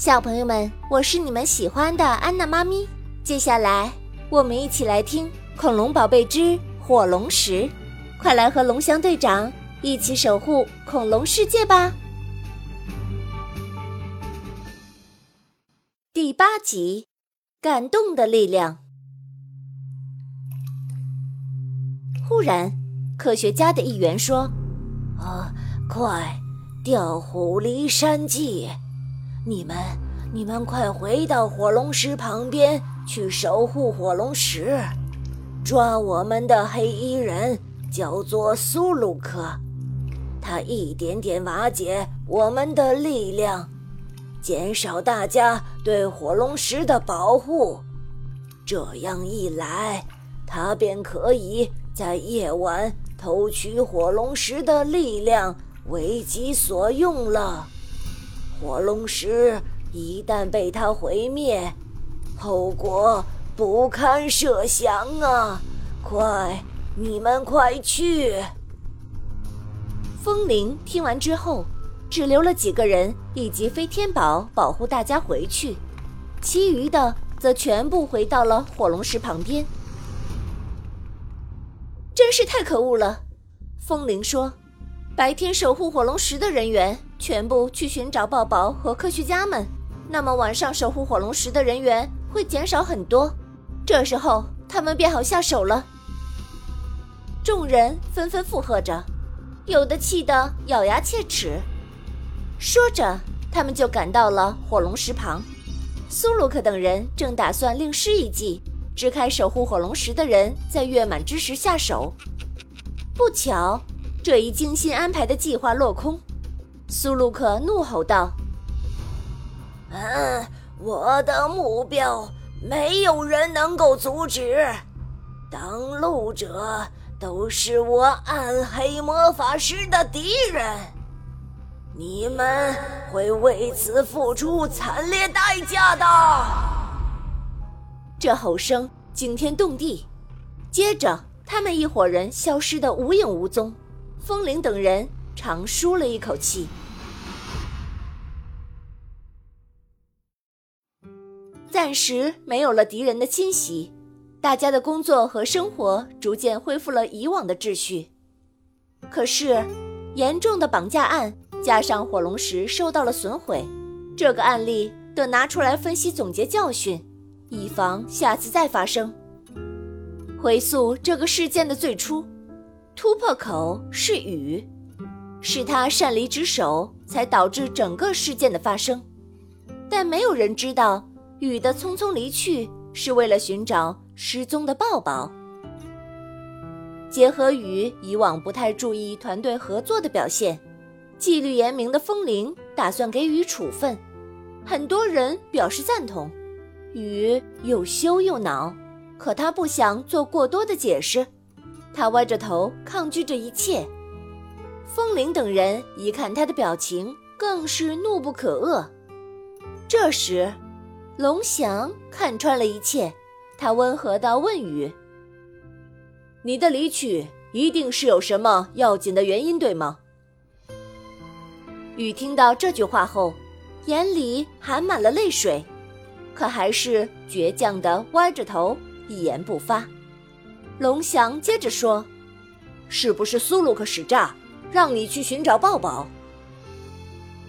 小朋友们，我是你们喜欢的安娜妈咪。接下来，我们一起来听《恐龙宝贝之火龙石》，快来和龙翔队长一起守护恐龙世界吧！第八集，感动的力量。忽然，科学家的一员说：“啊，快！”调虎离山计，你们，你们快回到火龙石旁边去守护火龙石，抓我们的黑衣人，叫做苏鲁克，他一点点瓦解我们的力量，减少大家对火龙石的保护，这样一来，他便可以在夜晚偷取火龙石的力量。为己所用了，火龙石一旦被他毁灭，后果不堪设想啊！快，你们快去！风铃听完之后，只留了几个人以及飞天宝保护大家回去，其余的则全部回到了火龙石旁边。真是太可恶了，风铃说。白天守护火龙石的人员全部去寻找抱抱和科学家们，那么晚上守护火龙石的人员会减少很多，这时候他们便好下手了。众人纷纷附和着，有的气得咬牙切齿。说着，他们就赶到了火龙石旁。苏鲁克等人正打算另施一计，支开守护火龙石的人在月满之时下手，不巧。这一精心安排的计划落空，苏鲁克怒吼道：“嗯，我的目标没有人能够阻止，挡路者都是我暗黑魔法师的敌人，你们会为此付出惨烈代价的！”这吼声惊天动地，接着他们一伙人消失得无影无踪。风铃等人长舒了一口气。暂时没有了敌人的侵袭，大家的工作和生活逐渐恢复了以往的秩序。可是，严重的绑架案加上火龙石受到了损毁，这个案例得拿出来分析总结教训，以防下次再发生。回溯这个事件的最初。突破口是雨，是他擅离职守，才导致整个事件的发生。但没有人知道，雨的匆匆离去是为了寻找失踪的抱抱。结合雨以往不太注意团队合作的表现，纪律严明的风铃打算给予处分。很多人表示赞同。雨又羞又恼，可他不想做过多的解释。他歪着头抗拒这一切，风铃等人一看他的表情，更是怒不可遏。这时，龙翔看穿了一切，他温和地问雨：“你的离去一定是有什么要紧的原因，对吗？”雨听到这句话后，眼里含满了泪水，可还是倔强地歪着头，一言不发。龙翔接着说：“是不是苏鲁克使诈，让你去寻找抱抱？”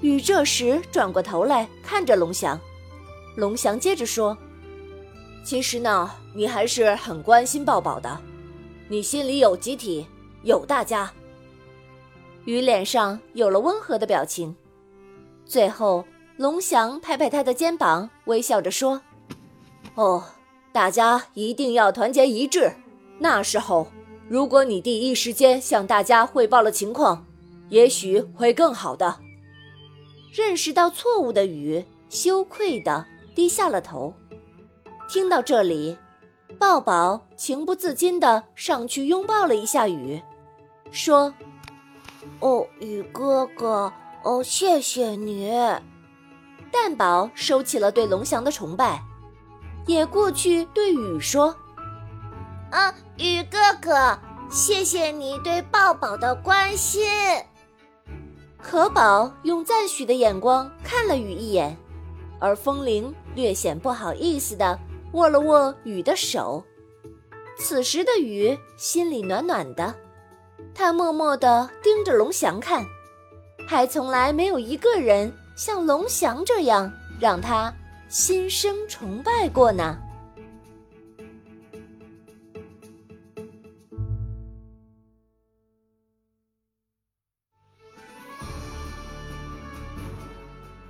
雨这时转过头来看着龙翔，龙翔接着说：“其实呢，你还是很关心抱抱的，你心里有集体，有大家。”雨脸上有了温和的表情，最后龙翔拍拍他的肩膀，微笑着说：“哦，大家一定要团结一致。”那时候，如果你第一时间向大家汇报了情况，也许会更好的。认识到错误的雨羞愧的低下了头。听到这里，抱抱情不自禁的上去拥抱了一下雨，说：“哦，雨哥哥，哦，谢谢你。”蛋宝收起了对龙翔的崇拜，也过去对雨说。啊，雨哥哥，谢谢你对抱抱的关心。可宝用赞许的眼光看了雨一眼，而风铃略显不好意思的握了握雨的手。此时的雨心里暖暖的，他默默的盯着龙翔看，还从来没有一个人像龙翔这样让他心生崇拜过呢。